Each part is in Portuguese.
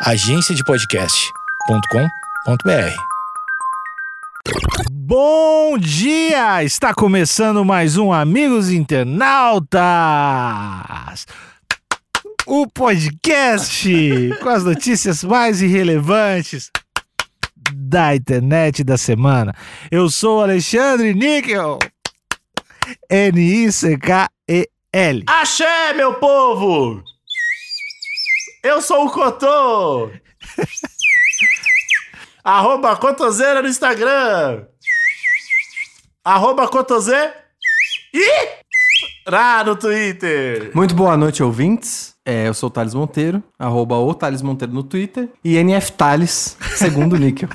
agenciadepodcast.com.br. Bom dia! Está começando mais um Amigos Internautas! O podcast com as notícias mais irrelevantes da internet da semana. Eu sou Alexandre Níquel. N-I-C-K-E-L. Axé, meu povo! Eu sou o Cotô! Arroba Cotoseira no Instagram! Arroba Cotozê e Rá no Twitter! Muito boa noite, ouvintes. É, eu sou o Thales Monteiro, arroba o Thales Monteiro no Twitter. E NF Thales, segundo o níquel.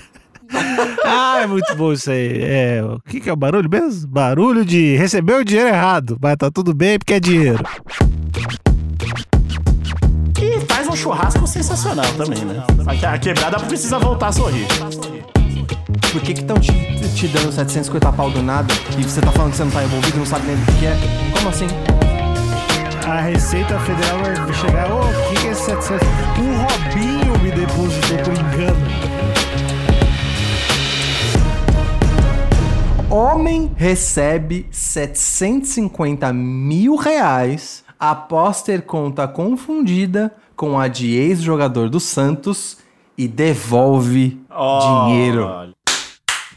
Ah, é muito bom isso aí. É, o que, que é o barulho mesmo? Barulho de receber o dinheiro errado. Mas tá tudo bem porque é dinheiro. Churrasco sensacional também, né? A quebrada precisa voltar a sorrir. Por que que estão te, te dando 750 pau do nada e você tá falando que você não tá envolvido, não sabe nem do que é? Como assim? A Receita Federal vai chegar. Ô, o que, que é esse 700? Um Robinho me depositou por engano. Homem recebe 750 mil reais após ter conta confundida com a de ex-jogador do Santos e devolve dinheiro. Olha.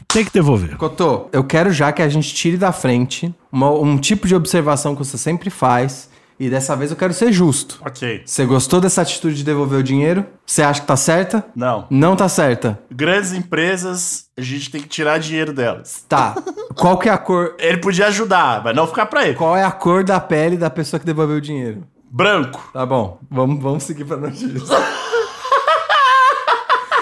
Tem que devolver. Cotô, eu quero já que a gente tire da frente uma- um tipo de observação que você sempre faz e dessa vez eu quero ser justo. Ok. Você gostou dessa atitude de devolver o dinheiro? Você acha que tá certa? Não. Não tá certa. Grandes empresas, a gente tem que tirar dinheiro delas. Tá. Qual que é a cor? Ele podia ajudar, mas não ficar pra ele. Qual é a cor da pele da pessoa que devolveu o dinheiro? Branco. Tá bom, vamos, vamos seguir pra notícia.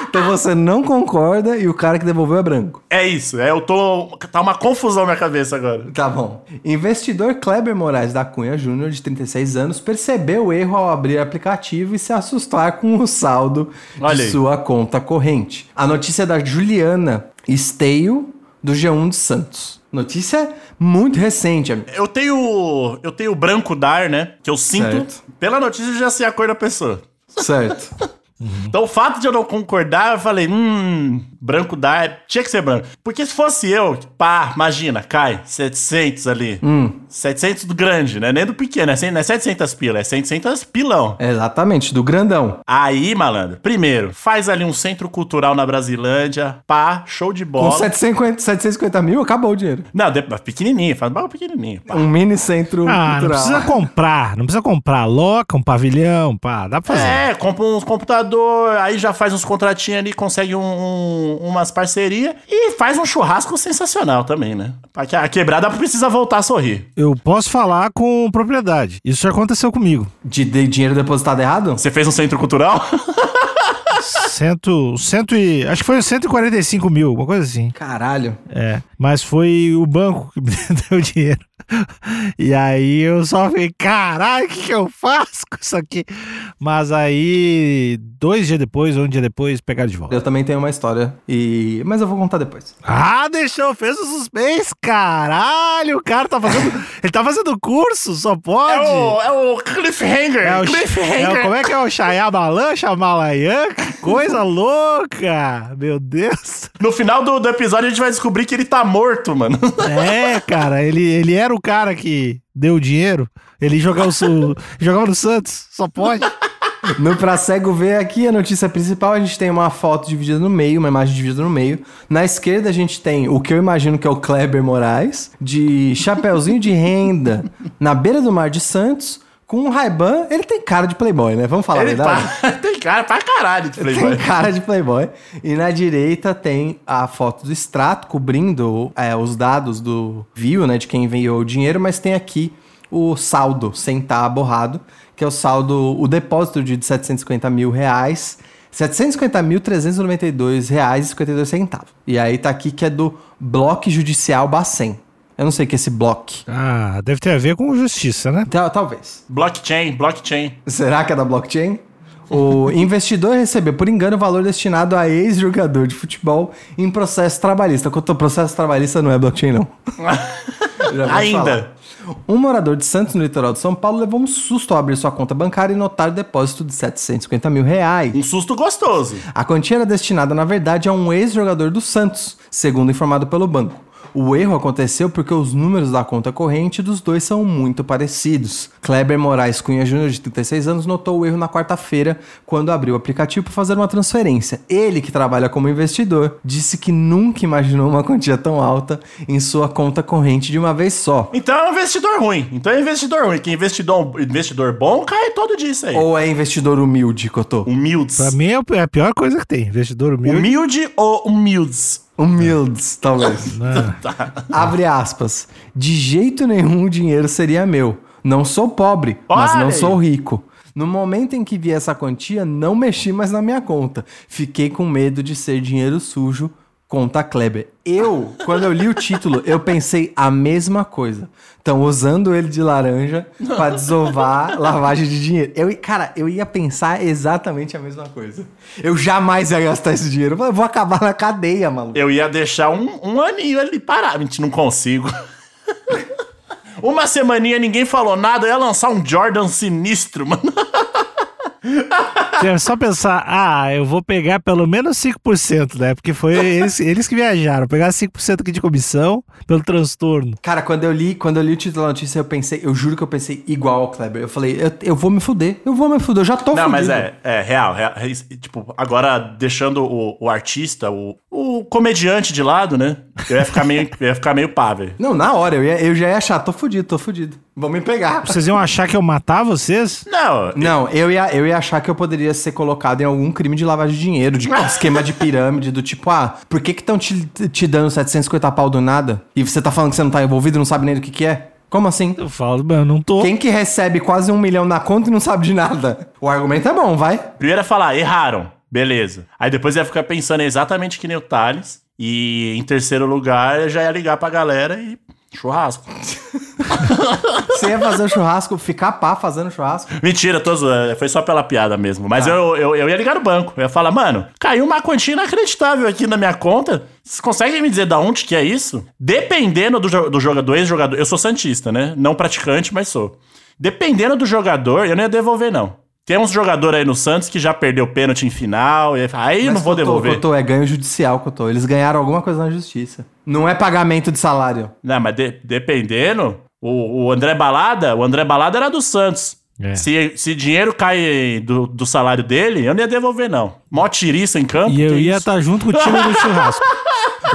então você não concorda e o cara que devolveu é branco. É isso, é, eu tô. Tá uma confusão na minha cabeça agora. Tá bom. Investidor Kleber Moraes da Cunha Júnior, de 36 anos, percebeu o erro ao abrir o aplicativo e se assustar com o saldo Olha de aí. sua conta corrente. A notícia é da Juliana Esteio, do G1 de Santos. Notícia muito recente. Eu tenho. Eu tenho branco dar, né? Que eu sinto. Certo. Pela notícia eu já sei a cor da pessoa. Certo. Então o fato de eu não concordar, eu falei, hum, branco dar, tinha que ser branco. Porque se fosse eu, pá, imagina, cai, 700 ali. Hum. 700 do grande, né? Nem do pequeno, é cem- não é 700 pila, é 700 pilão. Exatamente, do grandão. Aí, malandro, primeiro, faz ali um centro cultural na Brasilândia, pá, show de Com bola. 750, 750 mil, acabou o dinheiro. Não, de- pequenininho, faz um bagulho pequenininho, pá. Um mini centro Ah, não cultural. precisa comprar. Não precisa comprar. Loca, um pavilhão, pá. Dá pra fazer. É, compra uns computador, aí já faz uns contratinhos ali, consegue um- um- umas parcerias e faz um churrasco sensacional também, né? A quebrada precisa voltar a sorrir. Eu posso falar com propriedade. Isso já aconteceu comigo. De, de dinheiro depositado errado? Você fez um centro cultural? Cento, cento e, acho que foi 145 mil, uma coisa assim. Caralho. É, mas foi o banco que me deu dinheiro. E aí eu só fiquei, caralho, o que, que eu faço com isso aqui? Mas aí, dois dias depois, ou um dia depois, pegaram de volta. Eu também tenho uma história, e mas eu vou contar depois. Ah, deixou, fez o suspense, caralho, o cara tá fazendo, ele tá fazendo curso, só pode. É o, é o cliffhanger. É o, cliffhanger. é o- como é que é o Xayamalan, Xamalayan? Que coisa louca! Meu Deus! No final do, do episódio a gente vai descobrir que ele tá morto, mano. É, cara, ele, ele era o cara que deu o dinheiro. Ele jogava, o, Su- jogava no Santos, só pode. No Pra Cego Ver aqui, a notícia principal, a gente tem uma foto dividida no meio, uma imagem dividida no meio. Na esquerda a gente tem o que eu imagino que é o Kleber Moraes, de chapéuzinho de renda, na beira do mar de Santos, com um Ray-Ban. Ele tem cara de playboy, né? Vamos falar a Ele verdade? tá, tem cara pra caralho de playboy. Tem cara de playboy. E na direita tem a foto do extrato cobrindo é, os dados do view, né? De quem enviou o dinheiro, mas tem aqui o saldo sem estar borrado, que é o saldo, o depósito de 750 mil reais. 750.392 reais e 52 centavos. E aí tá aqui que é do Bloco Judicial Bacen. Eu não sei o que é esse bloco. Ah, deve ter a ver com justiça, né? Tal- Talvez. Blockchain, blockchain. Será que é da blockchain? O investidor recebeu, por engano, o valor destinado a ex-jogador de futebol em processo trabalhista. Quanto ao processo trabalhista não é blockchain, não. Ainda. falar. Um morador de Santos, no litoral de São Paulo, levou um susto ao abrir sua conta bancária e notar o depósito de 750 mil reais. Um susto gostoso. A quantia era destinada, na verdade, a um ex-jogador do Santos, segundo informado pelo banco. O erro aconteceu porque os números da conta corrente dos dois são muito parecidos. Kleber Moraes Cunha Júnior, de 36 anos, notou o erro na quarta-feira, quando abriu o aplicativo para fazer uma transferência. Ele, que trabalha como investidor, disse que nunca imaginou uma quantia tão alta em sua conta corrente de uma vez só. Então é um investidor ruim. Então é investidor ruim. Que investidor, investidor bom cai todo disso aí. Ou é investidor humilde, Cotô? Humildes. Pra mim é é a pior coisa que tem. Investidor humilde. Humilde ou humildes? Humildes, talvez. Não. Abre aspas. De jeito nenhum o dinheiro seria meu. Não sou pobre, mas não sou rico. No momento em que vi essa quantia, não mexi mais na minha conta. Fiquei com medo de ser dinheiro sujo. Conta Kleber. Eu, quando eu li o título, eu pensei a mesma coisa. Estão usando ele de laranja pra desovar lavagem de dinheiro. Eu, cara, eu ia pensar exatamente a mesma coisa. Eu jamais ia gastar esse dinheiro. Eu vou acabar na cadeia, maluco. Eu ia deixar um, um aninho ali parado. Gente, não consigo. Uma semaninha ninguém falou nada, eu ia lançar um Jordan sinistro, mano. É só pensar, ah, eu vou pegar pelo menos 5%, né? Porque foi eles, eles que viajaram. Pegar 5% aqui de comissão pelo transtorno. Cara, quando eu li, quando eu li o título da notícia, eu pensei, eu juro que eu pensei igual ao Kleber. Eu falei, eu, eu vou me fuder, eu vou me fuder, eu já tô Não, fudido. mas é, é real, real. é Tipo, agora deixando o, o artista, o, o comediante de lado, né? Eu ia ficar meio, eu ia ficar meio pá, velho. Não, na hora, eu, ia- eu já ia achar, tô fudido, tô fudido. Vão me pegar. Vocês iam achar que eu matar vocês? Não, Não, eu ia, eu ia achar que eu poderia ser colocado em algum crime de lavagem de dinheiro, de esquema de pirâmide, do tipo, ah, por que que estão te, te dando 750 pau do nada? E você tá falando que você não tá envolvido não sabe nem do que que é? Como assim? Eu falo, mano, eu não tô. Quem que recebe quase um milhão na conta e não sabe de nada? O argumento é bom, vai. primeiro ia falar, erraram, beleza. Aí depois ia ficar pensando exatamente que nem o Thales. E em terceiro lugar, eu já ia ligar pra galera e churrasco. Você ia fazer o churrasco, ficar pá fazendo churrasco. Mentira, tô zoando. Foi só pela piada mesmo. Mas eu, eu, eu ia ligar no banco. Eu ia falar, mano, caiu uma quantia inacreditável aqui na minha conta. Vocês conseguem me dizer da onde que é isso? Dependendo do, do jogador, ex-jogador. Eu sou Santista, né? Não praticante, mas sou. Dependendo do jogador, eu não ia devolver, não. Tem uns jogadores aí no Santos que já perdeu pênalti em final. E aí, fala, aí não vou devolver. Cotô, é ganho judicial, Cotô. Eles ganharam alguma coisa na justiça. Não é pagamento de salário. Não, mas de- dependendo, o, o André Balada, o André Balada era do Santos. É. Se, se dinheiro cai do, do salário dele, eu não ia devolver, não. Mó tiriça em campo. E eu ia estar junto com o time do churrasco.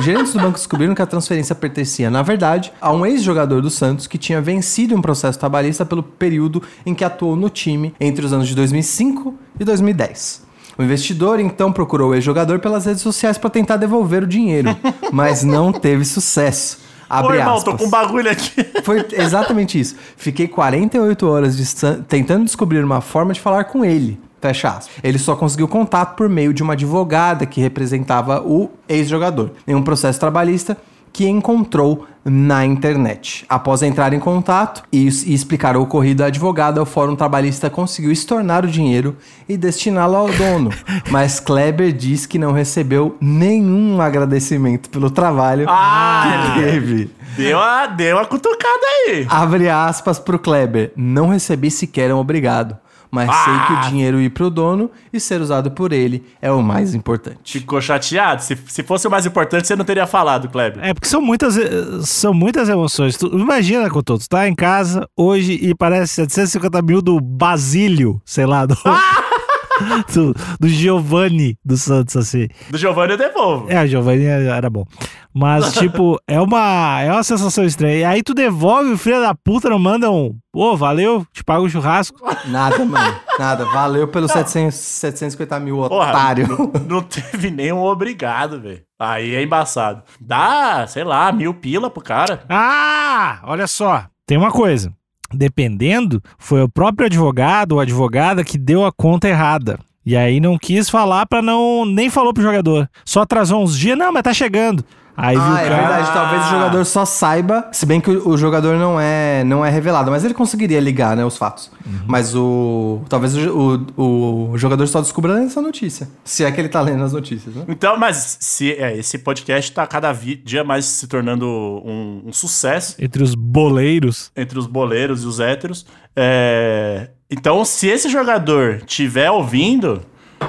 Gerentes do banco descobriram que a transferência pertencia, na verdade, a um ex-jogador do Santos que tinha vencido um processo trabalhista pelo período em que atuou no time entre os anos de 2005 e 2010. O investidor então procurou o ex-jogador pelas redes sociais para tentar devolver o dinheiro, mas não teve sucesso. Ô, Abre irmão, aspas. tô com um bagulho aqui. Foi exatamente isso. Fiquei 48 horas distan- tentando descobrir uma forma de falar com ele. Fecha aspas. Ele só conseguiu contato por meio de uma advogada que representava o ex-jogador em um processo trabalhista que encontrou na internet. Após entrar em contato e, explicar o ocorrido à advogada, o Fórum Trabalhista conseguiu estornar o dinheiro e destiná-lo ao dono. Mas Kleber diz que não recebeu nenhum agradecimento pelo trabalho Ah! que teve. Deu uma, deu uma cutucada aí. Abre aspas pro Kleber. Não recebi sequer um obrigado. Mas Ah! sei que o dinheiro ir pro dono e ser usado por ele é o mais importante. Ficou chateado? Se, se fosse o mais importante, você não teria falado, Kleber. É, porque são muitas, eh, são muitas emoções. Tu, imagina, Couto, tu tá em casa hoje e parece 750 mil do Basílio, sei lá, do, do, do Giovanni do Santos, assim. Do Giovanni eu devolvo. É, o Giovanni era bom. Mas, tipo, é uma, é uma sensação estranha. E aí tu devolve o filho da puta, não manda um, pô, valeu, te pago o churrasco. Nada, mano. Nada. Valeu pelos 700, 750 mil, Porra, otário. não, não teve nenhum obrigado, velho. Aí é embaçado. Dá, sei lá, mil pila pro cara. Ah, olha só, tem uma coisa. Dependendo, foi o próprio advogado ou advogada que deu a conta errada. E aí não quis falar pra não. Nem falou pro jogador. Só atrasou uns dias, não, mas tá chegando. Aí viu Ah, o é cara. verdade. Talvez o jogador só saiba, se bem que o, o jogador não é, não é revelado, mas ele conseguiria ligar, né, os fatos. Mas o. Talvez o, o, o jogador só descubra essa notícia. Se é que ele tá lendo as notícias, né? Então, mas se, é, esse podcast tá cada dia mais se tornando um, um sucesso Entre os boleiros. entre os boleiros e os héteros. É, Então, se esse jogador tiver ouvindo,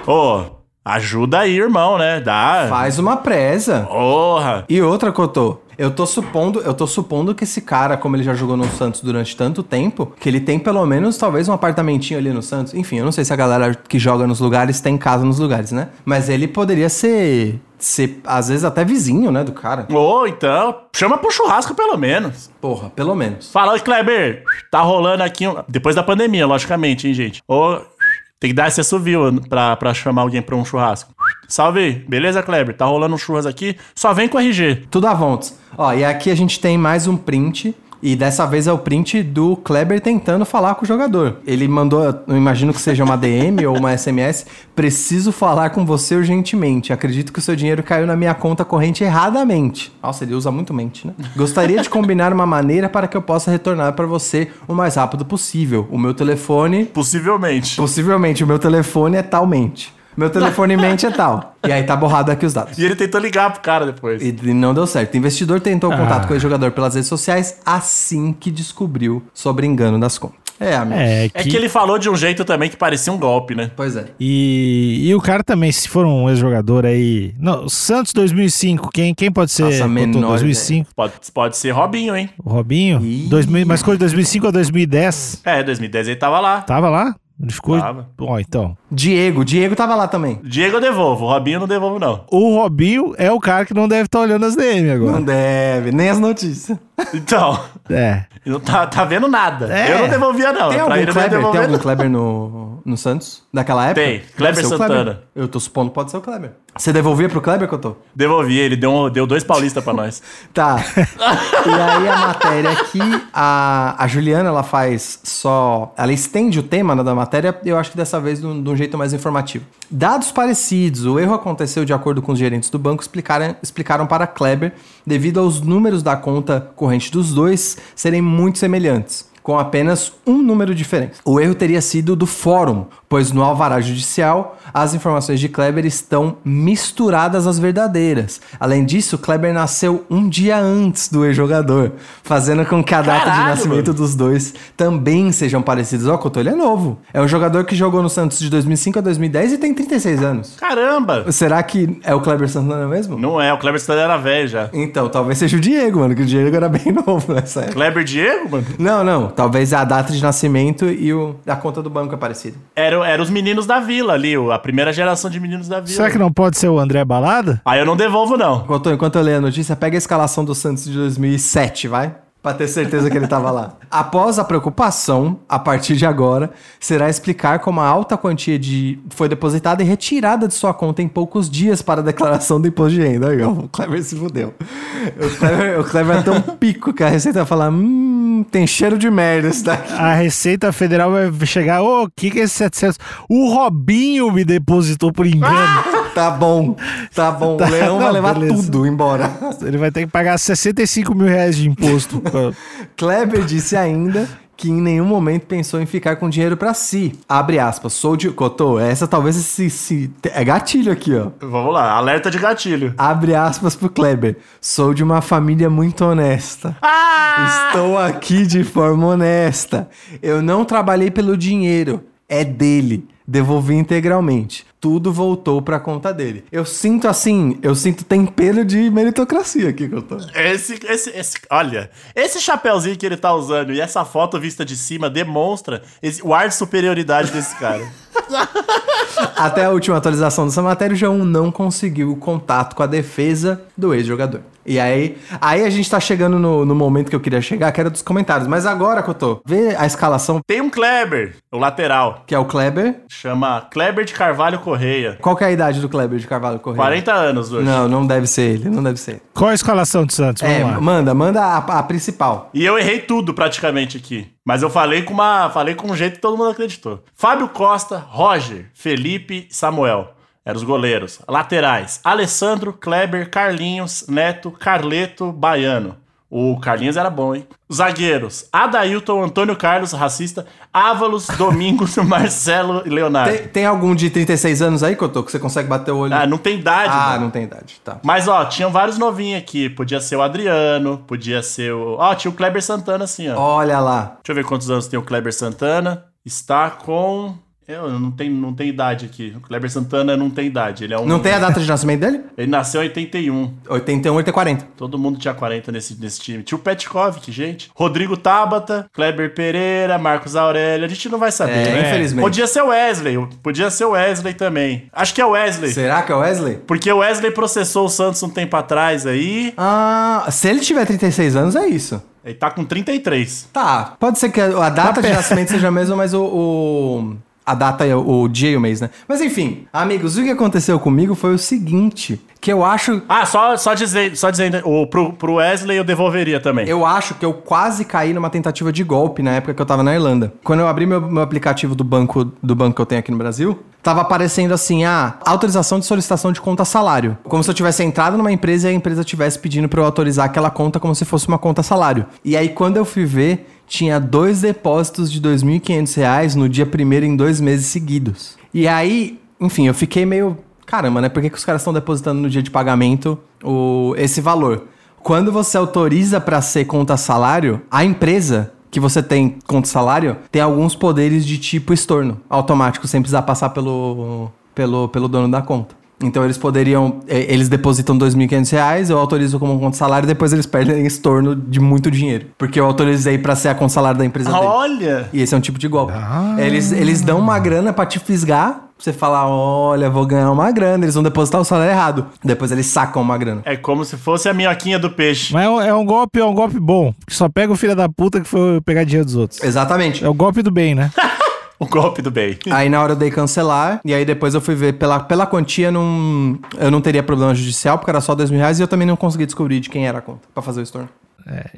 ô, ajuda aí, irmão, né? Dá. Faz uma presa. Porra! E outra, Cotô. Eu tô supondo, eu tô supondo que esse cara, como ele já jogou no Santos durante tanto tempo, que ele tem pelo menos talvez um apartamentinho ali no Santos. Enfim, eu não sei se a galera que joga nos lugares tem casa nos lugares, né? Mas ele poderia ser ser às vezes até vizinho, né, do cara. Ou então, chama pro churrasco pelo menos. Porra, pelo menos. Fala, Kleber, tá rolando aqui. um- Depois da pandemia, logicamente, hein, gente? Ô, tem que dar esse assovio pra, pra chamar alguém pra um churrasco. Salve, beleza, Kleber? Tá rolando um churras aqui, só vem com RG. Tudo à vontade. Ó, e aqui a gente tem mais um print. E dessa vez é o print do Kleber tentando falar com o jogador. Ele mandou, eu imagino que seja uma DM ou uma SMS. Preciso falar com você urgentemente. Acredito que o seu dinheiro caiu na minha conta corrente erradamente. Nossa, ele usa muito mente, né? Gostaria de combinar uma maneira para que eu possa retornar para você o mais rápido possível. O meu telefone Possivelmente. Possivelmente, o meu telefone é talmente. Meu telefone mente é tal. E aí tá borrado aqui os dados. E ele tentou ligar pro cara depois. E não deu certo. O investidor tentou contato Ah. com o jogador pelas redes sociais assim que descobriu sobre engano das contas. É, amigo. É, É que ele falou de um jeito também que parecia um golpe, né? Pois é. E, e o cara também, se for um ex-jogador aí. Não, Santos 2005, quem, quem pode ser? Faço a Couto? menor 2005, Pode, pode ser Robinho, hein? o Robinho? Ih. 2000, mas coisa de 2005 a 2010. É, 2010 ele tava lá. Tava lá? Ele ficou. Tava. Ó, então. Diego, Diego tava lá também. Diego eu devolvo, o Robinho eu não devolvo, não. O Robinho é o cara que não deve estar olhando as DM agora. Não deve, nem as notícias. Então, É. não tá, tá vendo nada. É. Eu não devolvia, não. Tem pra algum ele não Kleber, tem algum. Kleber no, no Santos? Daquela época? Tem, Kleber Santana. Eu tô supondo que pode ser o Kleber. Você devolvia pro Kleber, Cotô? Devolvi, ele deu, um- deu dois paulistas pra nós. Tá. e aí a matéria aqui, a, a Juliana, ela faz só. Ela estende o tema né, da matéria, eu acho que dessa vez de um, de um jeito mais informativo. Dados parecidos, o erro aconteceu de acordo com os gerentes do banco, explicaram, explicaram para Kleber, devido aos números da conta corrente dos dois serem muito semelhantes. Com apenas um número diferente. O erro teria sido do fórum, pois no alvará judicial as informações de Kleber estão misturadas às verdadeiras. Além disso, Kleber nasceu um dia antes do ex-jogador, fazendo com que a data de nascimento mano. dos dois também sejam parecidos. Ó, ele é novo. É um jogador que jogou no Santos de 2005 a 2010 e tem 36 anos. Caramba! Será que é o Kleber Santana mesmo? Não é, o Kleber Santana era velho já. Então, talvez seja o Diego, mano, que o Diego era bem novo nessa época. Kleber Diego, mano? Não, não. Talvez a data de nascimento e o, a conta do banco é parecida. Era, era os meninos da vila ali, a primeira geração de meninos da vila. Será que não pode ser o André Balada? Aí eu não devolvo, não. Enquanto, enquanto eu leio a notícia, pega a escalação do Santos de 2007, vai? Pra ter certeza que ele tava lá. Após a preocupação, a partir de agora, será explicar como a alta quantia de foi depositada e retirada de sua conta em poucos dias para a declaração do imposto de renda. Aí, ó, o Clever se fudeu. O Clever, o Clever é tão pico que a Receita vai falar: hum, tem cheiro de merda esse daqui. A Receita Federal vai chegar. Ô, o que, que é esse 700? O Robinho me depositou por engano. Tá bom, tá bom. Tá, o Leão vai não, levar beleza. tudo embora. Ele vai ter que pagar 65 mil reais de imposto. Kleber disse ainda que em nenhum momento pensou em ficar com dinheiro pra si. Abre aspas, sou de... Cotô, essa talvez se, se... É gatilho aqui, ó. Vamos lá, alerta de gatilho. Abre aspas pro Kleber. Sou de uma família muito honesta. Ah! Estou aqui de forma honesta. Eu não trabalhei pelo dinheiro. É dele. Devolvi integralmente. Tudo voltou pra conta dele. Eu sinto assim, eu sinto tempero de meritocracia aqui que eu tô. Esse, esse, esse, olha, esse chapéuzinho que ele tá usando e essa foto vista de cima demonstra esse- o ar de superioridade desse cara. Até a última atualização dessa matéria, o G1 não conseguiu contato com a defesa do ex-jogador. E aí, aí a gente tá chegando no, no momento que eu queria chegar, que era dos comentários. Mas agora, Cotô, vê a escalação, Tem um Kleber, o lateral, que é o Kleber. chama Kleber de Carvalho Correia. Qual que é a idade do Kleber de Carvalho Correia? 40 anos hoje. Não, não deve ser ele, não deve ser ele. Qual a escalação do Santos? Vamos É, lá. manda, manda a, a principal. E eu errei tudo praticamente aqui. Mas eu falei com uma, falei com um jeito que todo mundo acreditou. Fábio Costa, Roger, Felipe, Samuel. Eram os goleiros. Laterais: Alessandro, Kleber, Carlinhos, Neto, Carleto, Baiano. O Carlinhos era bom, hein? Zagueiros: Adailton, Antônio Carlos, racista, Ávalos, Domingos, Marcelo e Leonardo. Tem, tem algum de 36 anos aí, Cotô, que você consegue bater o olho? Ah, não tem idade, Ah, mano. não tem idade. Tá. Mas, ó, tinham vários novinhos aqui. Podia ser o Adriano, podia ser o. Ó, tinha o Kleber Santana, assim, ó. Olha lá. Deixa eu ver quantos anos tem o Kleber Santana. Está com. Eu não tem, não tem idade aqui. O Kleber Santana não tem idade. Ele é um. Não tem a data de nascimento dele? Ele nasceu em 81. 81, 80, 40. Todo mundo tinha 40 nesse, nesse time. Tinha o Petkovic, gente. Rodrigo Tabata, Kleber Pereira, Marcos Aurélio. A gente não vai saber, É, né? infelizmente. Podia ser o Wesley. Podia ser o Wesley também. Acho que é o Wesley. Será que é o Wesley? Porque o Wesley processou o Santos um tempo atrás aí. Ah, se ele tiver 36 anos, é isso. Ele tá com 33. Tá, pode ser que a data de nascimento seja a mesma, mas o, o- a data, é o dia e o mês, né? Mas enfim, amigos, o que aconteceu comigo foi o seguinte, que eu acho, Ah, só, só, dizer, só dizendo, o, pro, pro Wesley eu devolveria também. eu acho que eu quase caí numa tentativa de golpe na época que eu tava na Irlanda. Quando eu abri meu, meu aplicativo do banco, do banco que eu tenho aqui no Brasil, tava aparecendo assim, ah, autorização de solicitação de conta salário. Como se eu tivesse entrado numa empresa e a empresa tivesse pedindo pra eu autorizar aquela conta como se fosse uma conta salário. E aí quando eu fui ver, tinha dois depósitos de 2.500 reais no dia primeiro em dois meses seguidos. E aí, enfim, eu fiquei meio. Caramba, né? Por que, que os caras estão depositando no dia de pagamento o, esse valor? Quando você autoriza para ser conta salário, a empresa que você tem conta salário tem alguns poderes de tipo estorno automático, sem precisar passar pelo, pelo, pelo dono da conta. Então eles poderiam. eh, Eles depositam 2.500 reais, eu autorizo como conta salário, depois eles perdem estorno de muito dinheiro. Porque eu autorizei para ser a conta salário da empresa dele. Olha! E esse é um tipo de golpe. Eles, eles dão uma grana pra te fisgar. pra Você falar, olha, vou ganhar uma grana. Eles vão depositar o salário errado. Depois eles sacam uma grana. É como se fosse a minhoquinha do peixe. Mas é um, é um golpe, é um golpe bom. Que só pega o filho da puta que foi pegar dinheiro dos outros. Exatamente. É o golpe do bem, né? O golpe do bem. Aí na hora eu dei cancelar. E aí depois eu fui ver pela, pela quantia, não, eu não teria problema judicial, porque era só dois mil reais. E eu também não consegui descobrir de quem era a conta pra fazer o estorno.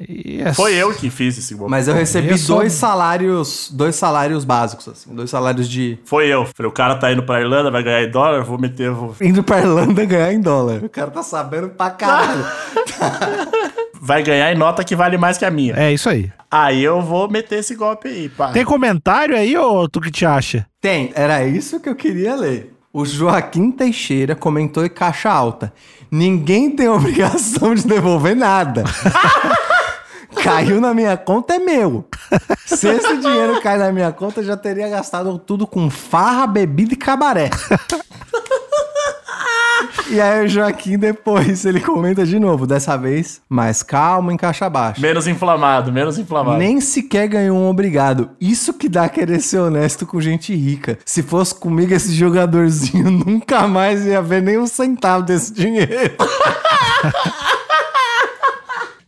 E é Foi eu que fiz esse golpe. Mas eu recebi eu só- dois salários. Dois salários básicos, assim. Dois salários de. Foi eu. Falei, o cara tá indo pra Irlanda, vai ganhar em dólar, vou meter. Vou... Indo pra Irlanda ganhar em dólar. O cara tá sabendo pra caralho. Vai ganhar em nota que vale mais que a minha. É isso aí. Aí eu vou meter esse golpe aí, pá. Tem comentário aí, ô tu que te acha? Tem, era isso que eu queria ler. O Joaquim Teixeira comentou em caixa alta. Ninguém tem obrigação de devolver nada. Caiu na minha conta, é meu. Se esse dinheiro cai na minha conta, eu já teria gastado tudo com farra, bebida e cabaré. E aí o Joaquim depois, ele comenta de novo, dessa vez, mais calmo, em caixa baixa. Menos inflamado, menos inflamado. Nem sequer ganhou um obrigado. Isso que dá querer ser honesto com gente rica. Se fosse comigo, esse jogadorzinho nunca mais ia ver nem um centavo desse dinheiro.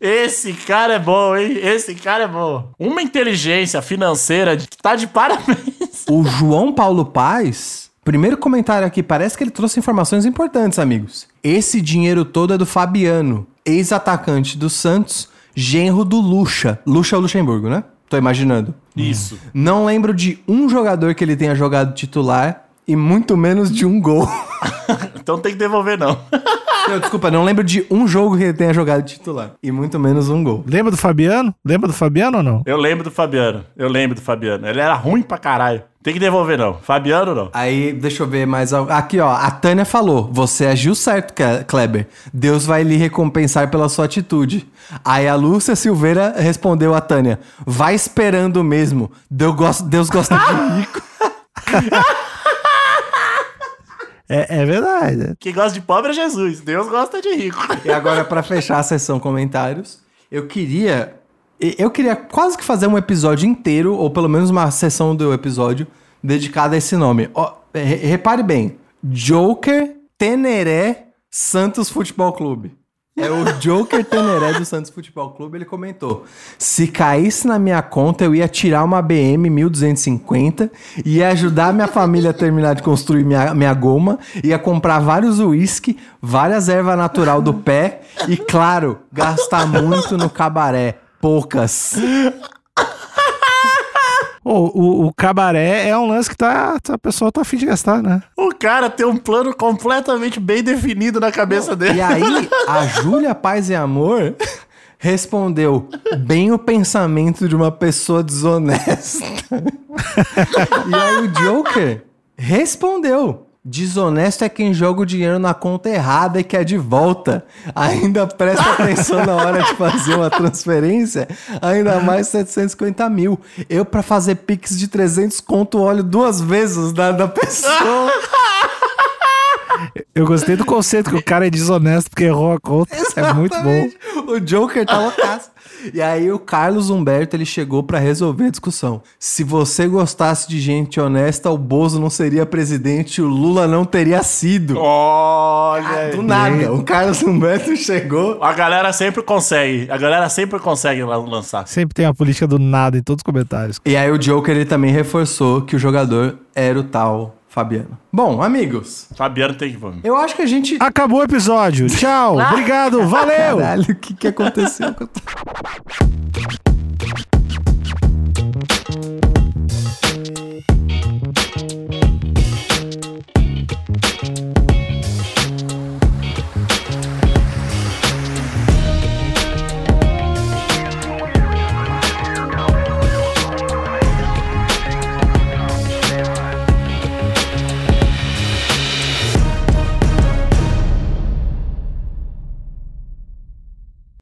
Esse cara é bom, hein? Esse cara é bom. Uma inteligência financeira que tá de parabéns. O João Paulo Paz, primeiro comentário aqui, parece que ele trouxe informações importantes, amigos. Esse dinheiro todo é do Fabiano, ex-atacante do Santos, genro do Lucha. Lucha é o Luxemburgo, né? Tô imaginando. Isso. Não lembro de um jogador que ele tenha jogado titular e muito menos de um gol. Então tem que devolver, não. Não, desculpa, não lembro de um jogo que ele tenha jogado titular. E muito menos um gol. Lembra do Fabiano? Lembra do Fabiano ou não? Eu lembro do Fabiano. Eu lembro do Fabiano. Ele era ruim pra caralho. Tem que devolver, não. Fabiano, não. Aí, deixa eu ver mais algo. Aqui, ó, a Tânia falou: você agiu certo, Ke- Kleber. Deus vai lhe recompensar pela sua atitude. Aí a Lúcia Silveira respondeu a Tânia: vai esperando mesmo. Deus gosta, Deus gosta de rico. É, é verdade. Quem gosta de pobre é Jesus. Deus gosta de rico. E agora, pra fechar a sessão comentários, eu queria. Eu queria quase que fazer um episódio inteiro, ou pelo menos uma sessão do episódio, dedicada a esse nome. Re- repare bem: Joker Teneré Santos Futebol Clube. É o Joker Teneré do Santos Futebol Clube. Ele comentou: se caísse na minha conta, eu ia tirar uma BM 1250, ia ajudar minha família a terminar de construir minha, minha goma, ia comprar vários uísque, várias ervas natural do pé e, claro, gastar muito no cabaré. Poucas. Ô, o, o cabaré é um lance que tá, a pessoa tá afim de gastar, né? O cara tem um plano completamente bem definido na cabeça dele. E aí, a Júlia Paz e Amor respondeu bem o pensamento de uma pessoa desonesta. e aí o Joker respondeu. Desonesto é quem joga o dinheiro na conta errada e quer de volta. Ainda presta atenção na hora de fazer uma transferência, ainda mais 750 mil. Eu, pra fazer pix de 300 conto, olho duas vezes da, da pessoa. Eu gostei do conceito que o cara é desonesto porque errou a conta. É muito bom. Exatamente. O Joker tá loucaço. E aí o Carlos Humberto ele chegou pra resolver a discussão. Se você gostasse de gente honesta, o Bozo não seria presidente, o Lula não teria sido. Olha Ah. Do nada. O Carlos Humberto chegou. A galera sempre consegue. A galera sempre consegue lan- lançar. Sempre tem a política do nada em todos os comentários. E aí o Joker ele também reforçou que o jogador era o tal Fabiano. Bom, amigos. Fabiano tem que vamos. Eu acho que a gente. Acabou o episódio. Tchau. Ah. Obrigado. Valeu. Caralho, o que, que aconteceu?